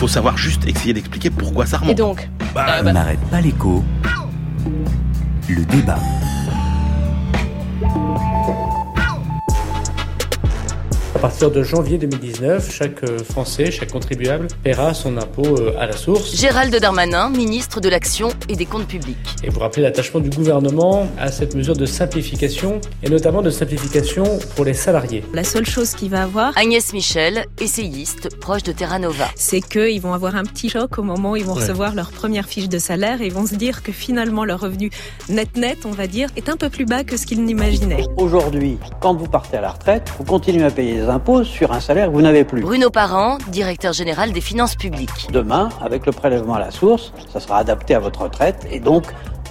faut savoir juste essayer d'expliquer pourquoi ça remonte. Et donc bah, On n'arrête pas l'écho. Le débat. À partir de janvier 2019, chaque euh, Français, chaque contribuable paiera son impôt euh, à la source. Gérald Darmanin, ministre de l'Action et des Comptes Publics. Et vous rappelez l'attachement du gouvernement à cette mesure de simplification, et notamment de simplification pour les salariés. La seule chose qu'il va avoir... Agnès Michel, essayiste, proche de Terra Nova. C'est qu'ils vont avoir un petit choc au moment où ils vont recevoir leur première fiche de salaire et ils vont se dire que finalement leur revenu net-net, on va dire, est un peu plus bas que ce qu'ils n'imaginaient. Aujourd'hui, quand vous partez à la retraite, vous continuez à payer sur un salaire que vous n'avez plus. Bruno Parent, directeur général des finances publiques. Demain, avec le prélèvement à la source, ça sera adapté à votre retraite et donc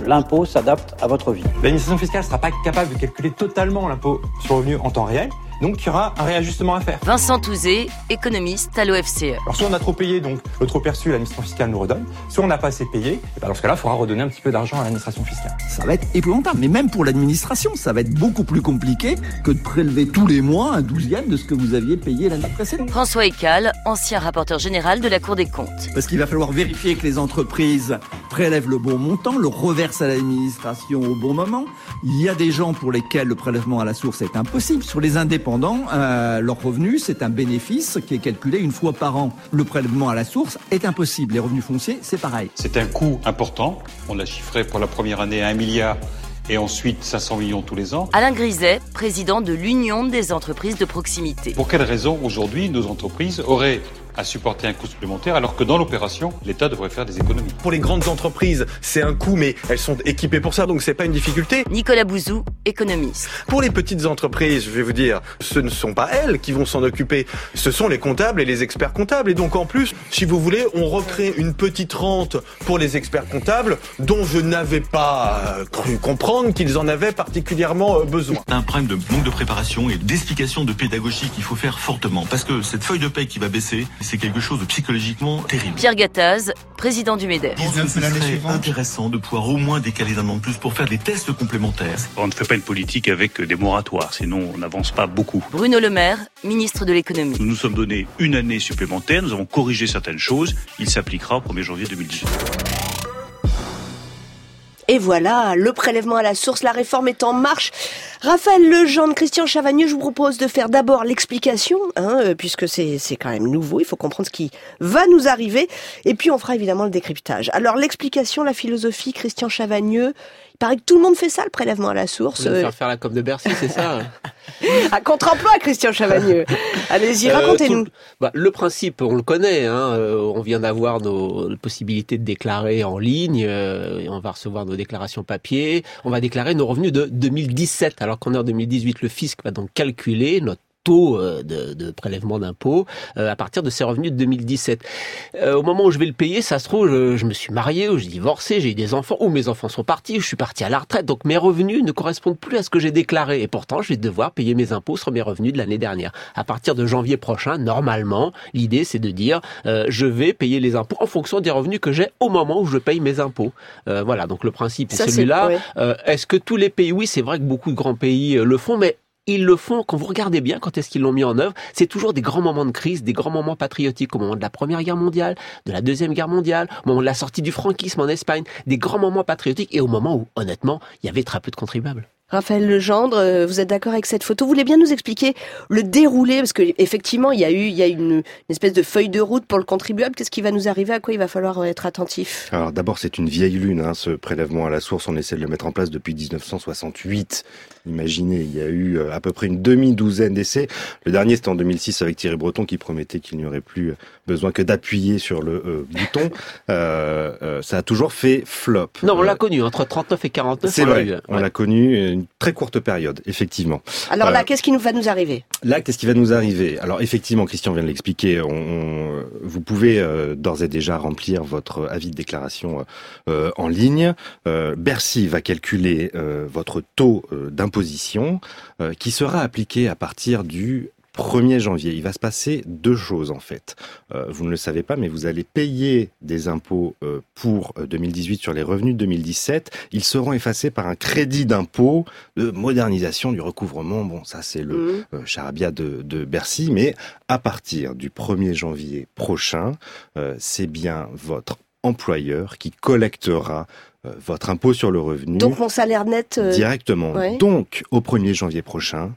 l'impôt s'adapte à votre vie. L'administration fiscale ne sera pas capable de calculer totalement l'impôt sur le revenu en temps réel. Donc il y aura un réajustement à faire. Vincent Touzé, économiste à l'OFCE. Alors soit on a trop payé, donc le trop perçu, l'administration fiscale nous redonne. Soit on n'a pas assez payé, et ben dans ce cas-là, il faudra redonner un petit peu d'argent à l'administration fiscale. Ça va être épouvantable, mais même pour l'administration, ça va être beaucoup plus compliqué que de prélever tous les mois un douzième de ce que vous aviez payé l'année précédente. François Ecal, ancien rapporteur général de la Cour des comptes. Parce qu'il va falloir vérifier que les entreprises prélèvent le bon montant, le reversent à l'administration au bon moment. Il y a des gens pour lesquels le prélèvement à la source est impossible. Sur les indépendants, euh, leur revenu, c'est un bénéfice qui est calculé une fois par an. Le prélèvement à la source est impossible. Les revenus fonciers, c'est pareil. C'est un coût important. On l'a chiffré pour la première année à un milliard et ensuite 500 millions tous les ans. Alain Griset, président de l'Union des entreprises de proximité. Pour quelle raison aujourd'hui nos entreprises auraient à supporter un coût supplémentaire alors que dans l'opération, l'État devrait faire des économies. Pour les grandes entreprises, c'est un coût, mais elles sont équipées pour ça, donc c'est pas une difficulté. Nicolas Bouzou, économiste. Pour les petites entreprises, je vais vous dire, ce ne sont pas elles qui vont s'en occuper, ce sont les comptables et les experts comptables. Et donc en plus, si vous voulez, on recrée une petite rente pour les experts comptables dont je n'avais pas euh, cru comprendre qu'ils en avaient particulièrement euh, besoin. Un problème de manque de préparation et d'explication de pédagogie qu'il faut faire fortement, parce que cette feuille de paie qui va baisser, c'est quelque chose de psychologiquement terrible. Pierre Gattaz, président du MEDEF. Ce serait intéressant de pouvoir au moins décaler d'un an de plus pour faire des tests complémentaires. On ne fait pas une politique avec des moratoires, sinon on n'avance pas beaucoup. Bruno Le Maire, ministre de l'économie. Nous nous sommes donné une année supplémentaire, nous avons corrigé certaines choses, il s'appliquera au 1er janvier 2018. Et voilà, le prélèvement à la source, la réforme est en marche. Raphaël Legendre, Christian Chavagneux, je vous propose de faire d'abord l'explication, hein, euh, puisque c'est quand même nouveau, il faut comprendre ce qui va nous arriver, et puis on fera évidemment le décryptage. Alors l'explication, la philosophie, Christian Chavagneux, paraît que tout le monde fait ça, le prélèvement à la source. Vous faire faire la com de Bercy, c'est ça À contre-emploi, Christian Chavagneux. Allez-y, racontez-nous. bah, le principe, on le connaît. Hein, euh, on vient d'avoir nos possibilités de déclarer en ligne. Euh, on va recevoir nos déclarations papier. On va déclarer nos revenus de 2017, alors qu'en est en 2018. Le fisc va donc calculer notre taux euh, de, de prélèvement d'impôts euh, à partir de ces revenus de 2017. Euh, au moment où je vais le payer, ça se trouve, je, je me suis marié, ou j'ai divorcé, j'ai eu des enfants, ou mes enfants sont partis, je suis parti à la retraite, donc mes revenus ne correspondent plus à ce que j'ai déclaré. Et pourtant, je vais devoir payer mes impôts sur mes revenus de l'année dernière. À partir de janvier prochain, normalement, l'idée c'est de dire, euh, je vais payer les impôts en fonction des revenus que j'ai au moment où je paye mes impôts. Euh, voilà, donc le principe est celui-là. ouais. Euh, Est-ce que tous les pays, oui, c'est vrai que beaucoup de grands pays le font, mais ils le font, quand vous regardez bien, quand est-ce qu'ils l'ont mis en œuvre, c'est toujours des grands moments de crise, des grands moments patriotiques, au moment de la Première Guerre mondiale, de la Deuxième Guerre mondiale, au moment de la sortie du franquisme en Espagne, des grands moments patriotiques, et au moment où, honnêtement, il y avait très peu de contribuables. Raphaël Legendre, euh, vous êtes d'accord avec cette photo? Vous voulez bien nous expliquer le déroulé? Parce que effectivement, il y a eu, il y a une, une espèce de feuille de route pour le contribuable. Qu'est-ce qui va nous arriver? À quoi il va falloir être attentif? Alors d'abord, c'est une vieille lune, hein, ce prélèvement à la source. On essaie de le mettre en place depuis 1968. Imaginez, il y a eu euh, à peu près une demi-douzaine d'essais. Le dernier, c'était en 2006 avec Thierry Breton qui promettait qu'il n'y aurait plus besoin que d'appuyer sur le euh, bouton. Euh, euh, ça a toujours fait flop. Non, on Euh, l'a connu, entre 39 et 49. C'est on l'a vrai, on Ouais. l'a connu une très courte période, effectivement. Alors là, Euh, qu'est-ce qui nous va nous arriver? Là, qu'est-ce qui va nous arriver? Alors, effectivement, Christian vient de l'expliquer. On, on- vous pouvez euh, d'ores et déjà remplir votre avis de déclaration euh, en ligne. Bercy va calculer votre taux d'imposition qui sera appliqué à partir du 1er janvier, il va se passer deux choses en fait. Euh, vous ne le savez pas, mais vous allez payer des impôts euh, pour 2018 sur les revenus de 2017. Ils seront effacés par un crédit d'impôt de modernisation du recouvrement. Bon, ça c'est le mmh. charabia de, de, Bercy, mais à partir du 1er janvier prochain, c'est bien votre employeur qui collectera votre impôt sur le revenu. Donc mon salaire net directement. Donc au 1er janvier prochain,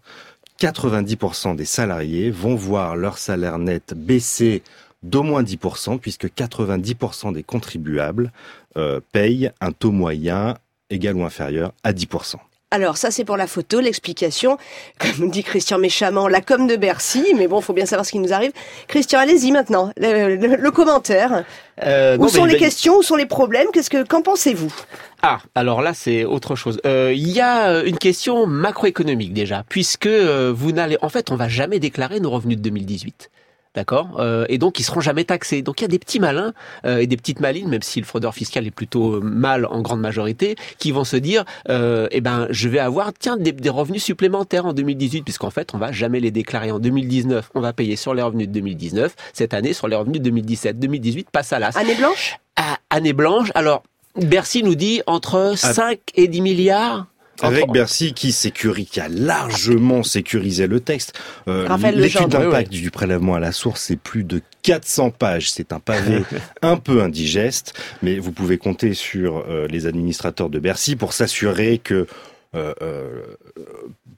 90% des salariés vont voir leur salaire net baisser d'au moins 10%, puisque 90% des contribuables euh, payent un taux moyen égal ou inférieur à 10%. Alors ça c'est pour la photo, l'explication, comme dit Christian méchamment, la com de Bercy, mais bon, faut bien savoir ce qui nous arrive. Christian, allez-y maintenant, le, commentaire. Euh, où sont les questions, où sont les problèmes? Qu'est-ce que qu'en pensez-vous? Ah, alors là c'est autre chose. Euh, il y a euh, une question macroéconomique déjà, puisque vous n'allez, en fait, on va jamais déclarer nos revenus de 2018. D'accord euh, Et donc, ils seront jamais taxés. Donc, il y a des petits malins euh, et des petites malines, même si le fraudeur fiscal est plutôt euh, mal en grande majorité, qui vont se dire, euh, eh ben, je vais avoir, tiens, des, des revenus supplémentaires en 2018, puisqu'en fait, on va jamais les déclarer en 2019. On va payer sur les revenus de 2019, cette année sur les revenus de 2017. 2018 passe à l'as. Année blanche? Ah, Année blanche. Alors, Bercy nous dit entre 5 et 10 milliards avec Bercy qui, sécurise, qui a largement sécurisé le texte. Euh, L'étude d'impact du prélèvement à la source, c'est plus de 400 pages. C'est un pavé un peu indigeste, mais vous pouvez compter sur euh, les administrateurs de Bercy pour s'assurer que euh, euh,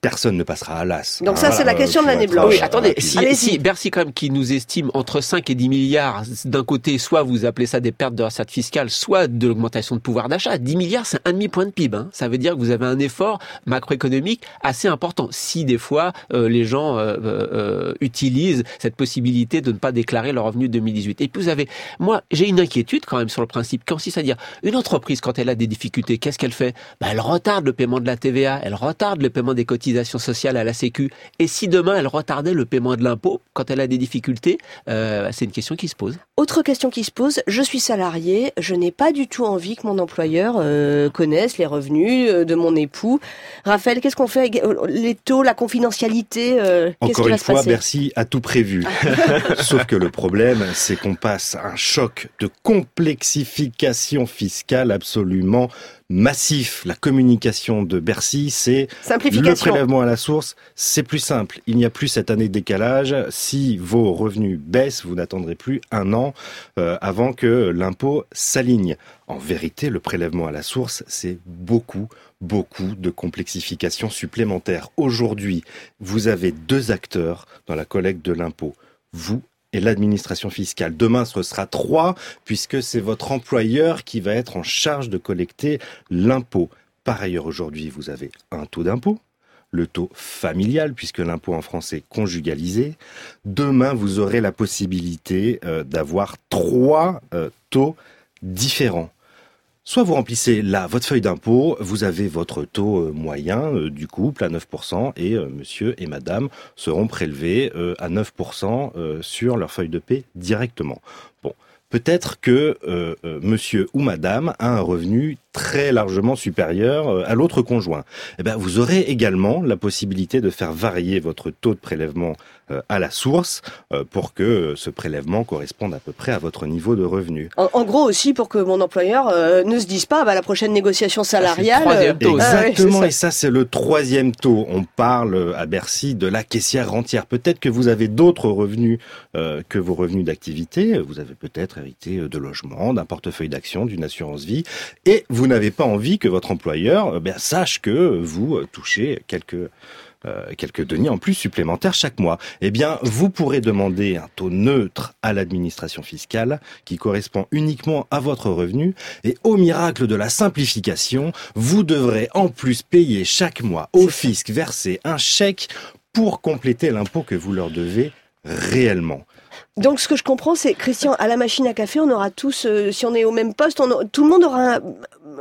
personne ne passera à l'as. Donc ça, c'est la question de l'année blanche. Oui, attendez, si, si, Bercy quand même qui nous estime entre 5 et 10 milliards, d'un côté, soit vous appelez ça des pertes de recettes fiscales, soit de l'augmentation de pouvoir d'achat. 10 milliards, c'est un demi-point de PIB. Hein. Ça veut dire que vous avez un effort macroéconomique assez important. Si des fois, euh, les gens utilisent cette possibilité de ne pas déclarer leur revenu 2018. Et puis vous avez, moi, j'ai une inquiétude quand même sur le principe, consiste à dire, une entreprise, quand elle a des difficultés, qu'est-ce qu'elle fait? Bah, Elle retarde le paiement de la TVA, elle retarde le paiement des cotisations sociales à la Sécu. Et si demain elle retardait le paiement de l'impôt quand elle a des difficultés, euh, c'est une question qui se pose. Autre question qui se pose, je suis salarié, je n'ai pas du tout envie que mon employeur euh, connaisse les revenus euh, de mon époux. Raphaël, qu'est-ce qu'on fait? Les taux, la confidentialité Encore une fois, Bercy a tout prévu. Sauf que le problème, c'est qu'on passe un choc de complexification fiscale absolument massif. La communication de Bercy, c'est le prélèvement à la source, c'est plus simple. Il n'y a plus cette année de décalage. Si vos revenus baissent, vous n'attendrez plus un an euh, avant que l'impôt s'aligne. En vérité, le prélèvement à la source, c'est beaucoup, beaucoup de complexification supplémentaire. Aujourd'hui, vous avez deux acteurs dans la collecte de l'impôt. Vous et l'administration fiscale. Demain, ce sera trois, puisque c'est votre employeur qui va être en charge de collecter l'impôt. Par ailleurs, aujourd'hui, vous avez un taux d'impôt, le taux familial, puisque l'impôt en France est conjugalisé. Demain, vous aurez la possibilité euh, d'avoir trois euh, taux différents. Soit vous remplissez là votre feuille d'impôt, vous avez votre taux euh, moyen euh, du couple à 9% et euh, monsieur et madame seront prélevés à 9% sur leur feuille de paie directement. Bon, peut-être que monsieur ou madame a un revenu très largement supérieur à l'autre conjoint. Eh bien, vous aurez également la possibilité de faire varier votre taux de prélèvement à la source euh, pour que ce prélèvement corresponde à peu près à votre niveau de revenu. En, gros aussi pour que mon employeur euh, ne se dise pas bah, la prochaine négociation salariale. taux. Exactement, et ça c'est le troisième taux. On parle à Bercy de la caissière rentière. Peut-être que vous avez d'autres revenus que vos revenus d'activité. Vous avez peut-être hérité de logement, d'un portefeuille d'actions, d'une assurance vie, et vous n'avez pas envie que votre employeur ben, sache que vous touchez quelques euh, quelques deniers en plus supplémentaires chaque mois. Eh bien, vous pourrez demander un taux neutre à l'administration fiscale qui correspond uniquement à votre revenu et au miracle de la simplification, vous devrez en plus payer chaque mois au fisc verser un chèque pour compléter l'impôt que vous leur devez réellement. Donc ce que je comprends, c'est Christian, à la machine à café, on aura tous, euh, si on est au même poste, on a- tout le monde aura un,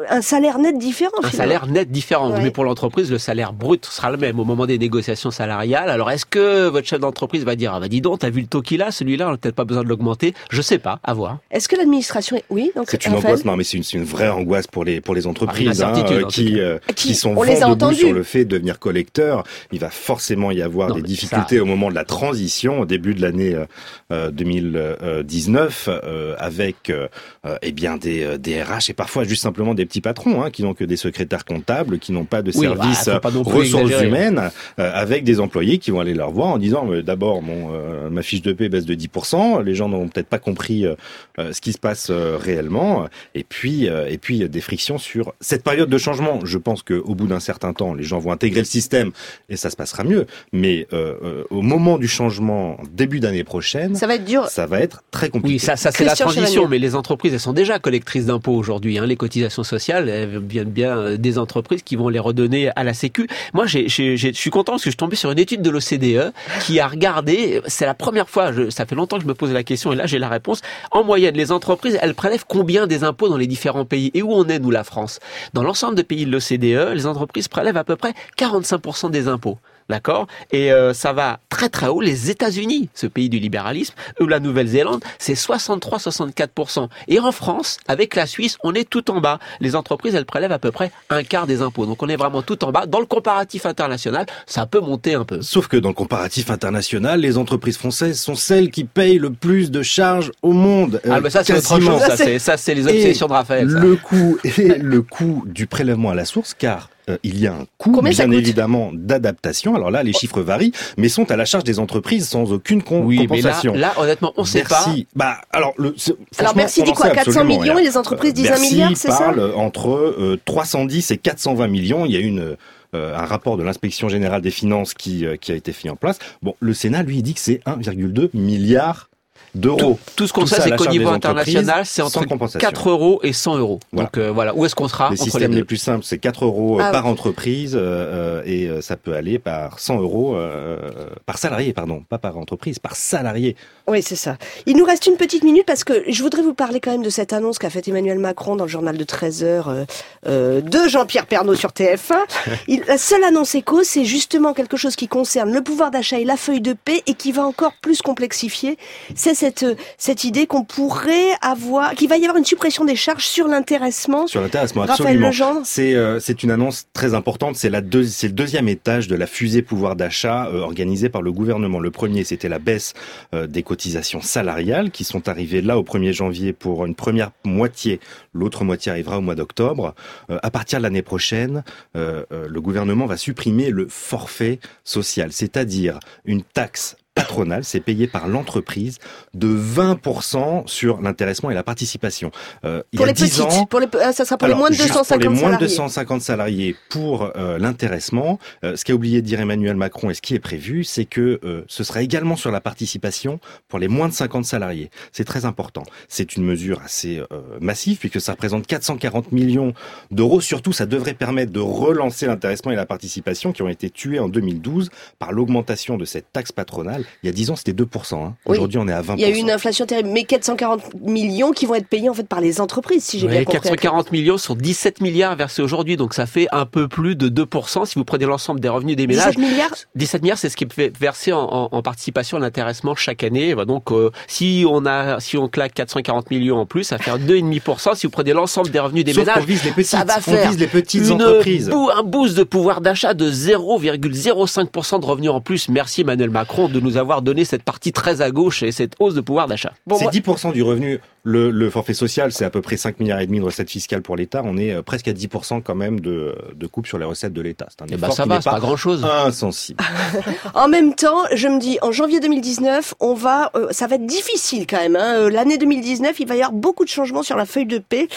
un salaire net différent. Un finalement. salaire net différent. Ouais. Mais pour l'entreprise, le salaire brut sera le même au moment des négociations salariales. Alors, est-ce que votre chef d'entreprise va dire, ah bah dis donc, t'as vu le taux qu'il a, celui-là, on n'a peut-être pas besoin de l'augmenter Je sais pas, à voir. Est-ce que l'administration est... Oui, donc C'est une Raphaël angoisse, non, mais c'est une, vraie angoisse pour les pour les entreprises Ah, hein, qui, euh, Qui- qui sont on les a vent debout entendus. sur le fait de devenir collecteur. Il va forcément y avoir Non, des difficultés ça- au moment de la transition, au début de l'année euh, euh, 2019, euh, avec euh, euh, eh bien des, euh, des RH et parfois juste simplement des petits patrons hein, qui n'ont que des secrétaires comptables, qui n'ont pas de Oui, service bah, pas non plus ressources exagérer. humaines, euh, avec des employés qui vont aller leur voir en disant euh, d'abord mon euh, ma fiche de paie baisse de 10%, les gens n'ont peut-être pas compris euh, euh, ce qui se passe euh, réellement, et puis euh, et puis euh, des frictions sur cette période de changement. Je pense que au bout d'un certain temps, les gens vont intégrer le système et ça se passera mieux. Mais euh, euh, au moment du changement, début d'année prochaine, Ça va être dur. ça va être très compliqué. Oui, ça, ça c'est la transition, mais les entreprises, elles sont déjà collectrices d'impôts aujourd'hui. Hein. Les cotisations sociales, elles viennent bien euh, des entreprises qui vont les redonner à la Sécu. Moi, j'ai, j'ai- j'ai- je suis content parce que je suis tombé sur une étude de l'OCDE qui a regardé, c'est la première fois, je, ça fait longtemps que je me pose la question et là j'ai la réponse. En moyenne, les entreprises, elles prélèvent combien des impôts dans les différents pays Et où on est, nous, la France? Dans l'ensemble des pays de l'OCDE, les entreprises prélèvent à peu près 45% des impôts. D'accord? Et euh, ça va très très haut. Les États-Unis, ce pays du libéralisme, ou la Nouvelle-Zélande, c'est 63-64%. Et en France, avec la Suisse, on est tout en bas. Les entreprises, elles prélèvent à peu près un quart des impôts. Donc on est vraiment tout en bas. Dans le comparatif international, ça peut monter un peu. Sauf que dans le comparatif international, les entreprises françaises sont celles qui payent le plus de charges au monde. Ah, mais ça, c'est autre chose. Ça, c'est, ça, c'est les obsessions Et de Raphaël. ça. Le coût et le coût du prélèvement à la source, car euh, il y a un coût, Combien bien évidemment, d'adaptation. Alors là, les chiffres varient, mais sont à la charge des entreprises sans aucune con- Oui, mais là, compensation. là, honnêtement, on sait pas. Bah alors le. c'est- Alors Bercy dit quoi sait 400 absolument millions et les entreprises disent un Bercy milliard, c'est ça parle entre euh, 310 et 420 millions. Il y a une euh, un rapport de l'inspection générale des finances qui euh, qui a été fait en place. Bon, le Sénat lui dit que c'est 1,2 milliard d'euros. Tout ce qu'on Tout sait, c'est qu'au niveau international, c'est entre compensation. 4 euros et 100 euros. Voilà. Donc euh, voilà, où est-ce qu'on sera Les entre les systèmes les, deux plus simples, c'est 4 euros euh, Ah par oui. entreprise euh, et ça peut aller par 100 euros euh, par salarié, pardon, pas par entreprise, par salarié. Oui, c'est ça. Il nous reste une petite minute parce que je voudrais vous parler quand même de cette annonce qu'a faite Emmanuel Macron dans le journal de 13 heures euh, euh, de Jean-Pierre Pernaud sur TF1. Il, la seule annonce éco, c'est justement quelque chose qui concerne le pouvoir d'achat et la feuille de paix et qui va encore plus complexifier. C'est cette, euh, cette idée qu'on pourrait avoir, qu'il va y avoir une suppression des charges sur l'intéressement. Sur l'intéressement, absolument. C'est euh, c'est une annonce très importante. C'est la deux, c'est le deuxième étage de la fusée pouvoir d'achat euh, organisée par le gouvernement. Le premier, c'était la baisse euh, des cotisations salariales qui sont arrivées là au 1er janvier pour une première moitié. L'autre moitié arrivera au mois d'octobre. À partir de l'année prochaine, le gouvernement va supprimer le forfait social, c'est-à-dire une taxe patronale, c'est payé par l'entreprise de 20% sur l'intéressement et la participation. Euh, il Pour y a les 10 petites, ans, pour les, ah, ça sera pour les moins de juste 250 pour les moins de salariés. 250 salariés pour euh, l'intéressement, euh, ce qu'a oublié de dire Emmanuel Macron et ce qui est prévu, c'est que euh, ce sera également sur la participation pour les moins de 50 salariés. C'est très important. C'est une mesure assez euh, massive puisque ça représente 440 millions d'euros. Surtout, ça devrait permettre de relancer l'intéressement et la participation qui ont été tués en 2012 par l'augmentation de cette taxe patronale. Il y a 10 ans, c'était 2%. Hein. Oui. Aujourd'hui, on est à 20%. Il y a eu une inflation terrible, mais 440 millions qui vont être payés en fait par les entreprises, si j'ai bien compris. 440 millions sur 17 milliards versés aujourd'hui, donc ça fait un peu plus de 2% si vous prenez l'ensemble des revenus des ménages. 17 milliards? 17 milliards, c'est ce qui est fait- versé en, en- en participation à l'intéressement chaque année. Donc, euh, si on a, si on claque 440 millions en plus, ça fait 2,5%. Si vous prenez l'ensemble des revenus des Sauf ménages, vise les petites, ça va on faire vise les petites une entreprises. bou- un boost de pouvoir d'achat de 0,05% de revenus en plus. Merci Emmanuel Macron de nous avoir donné cette partie très à gauche et cette hausse de pouvoir d'achat. c'est 10% du revenu. Le, le forfait social, c'est à peu près 5 milliards et demi de recettes fiscales pour l'État. On est euh, presque à 10% quand même de, de coupe sur les recettes de l'État. C'est un Eh effort ben, ça qui va, n'est pas grand-chose. Insensible. En même temps, je me dis, en janvier 2019, on va, euh, ça va être difficile quand même. Hein. Euh, L'année 2019, il va y avoir beaucoup de changements sur la feuille de paix.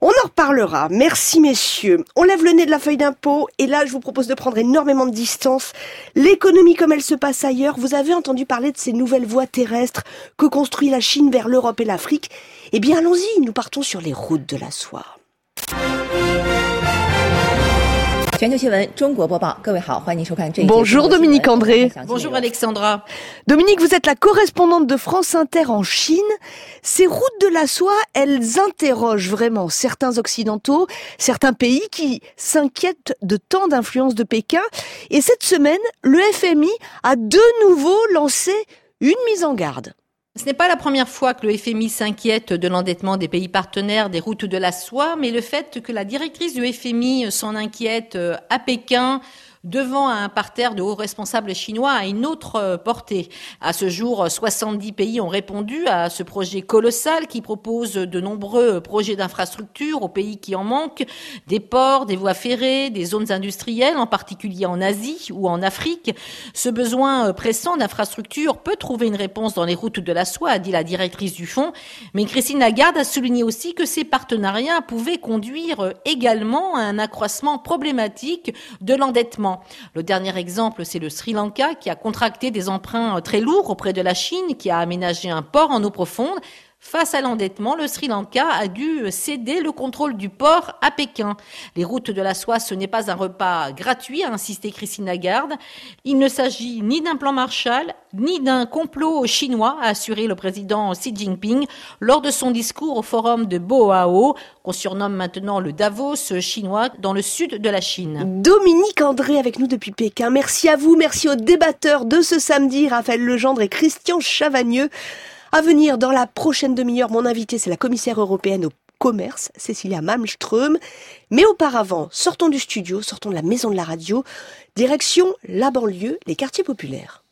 On en reparlera. Merci messieurs. On lève le nez de la feuille d'impôt et là je vous propose de prendre énormément de distance. L'économie comme elle se passe ailleurs, vous avez entendu parler de ces nouvelles voies terrestres que construit la Chine vers l'Europe et l'Afrique. Eh bien allons-y, nous partons sur les routes de la soie. Bonjour Dominique André. Bonjour Alexandra. Dominique, vous êtes la correspondante de France Inter en Chine. Ces routes de la soie, elles interrogent vraiment certains occidentaux, certains pays qui s'inquiètent de tant d'influence de Pékin. Et cette semaine, le FMI a de nouveau lancé une mise en garde. Ce n'est pas la première fois que le FMI s'inquiète de l'endettement des pays partenaires des routes de la soie, mais le fait que la directrice du FMI s'en inquiète euh, à Pékin devant un parterre de hauts responsables chinois a une autre euh, portée. À ce jour, 70 pays ont répondu à ce projet colossal qui propose de nombreux projets d'infrastructures aux pays qui en manquent, des ports, des voies ferrées, des zones industrielles, en particulier en Asie ou en Afrique. Ce besoin euh, pressant d'infrastructures peut trouver une réponse dans les routes de la soie, a dit la directrice du fonds. Mais Christine Lagarde a souligné aussi que ces partenariats pouvaient conduire euh, également à un accroissement problématique de l'endettement. Le dernier exemple, c'est le Sri Lanka qui a contracté des emprunts très lourds auprès de la Chine, qui a aménagé un port en eau profonde. Face à l'endettement, le Sri Lanka a dû céder le contrôle du port à Pékin. Les routes de la soie, ce n'est pas un repas gratuit, a insisté Christine Lagarde. Il ne s'agit ni d'un plan Marshall, ni d'un complot chinois, a assuré le président Xi Jinping lors de son discours au forum de Boao, qu'on surnomme maintenant le Davos chinois, dans le sud de la Chine. Dominique André avec nous depuis Pékin. Merci à vous, merci aux débatteurs de ce samedi, Raphaël Legendre et Christian Chavagneux. À venir dans la prochaine demi-heure, mon invité, c'est la commissaire européenne au commerce, Cécilia Malmström. Mais auparavant, sortons du studio, sortons de la maison de la radio, direction la banlieue, les quartiers populaires.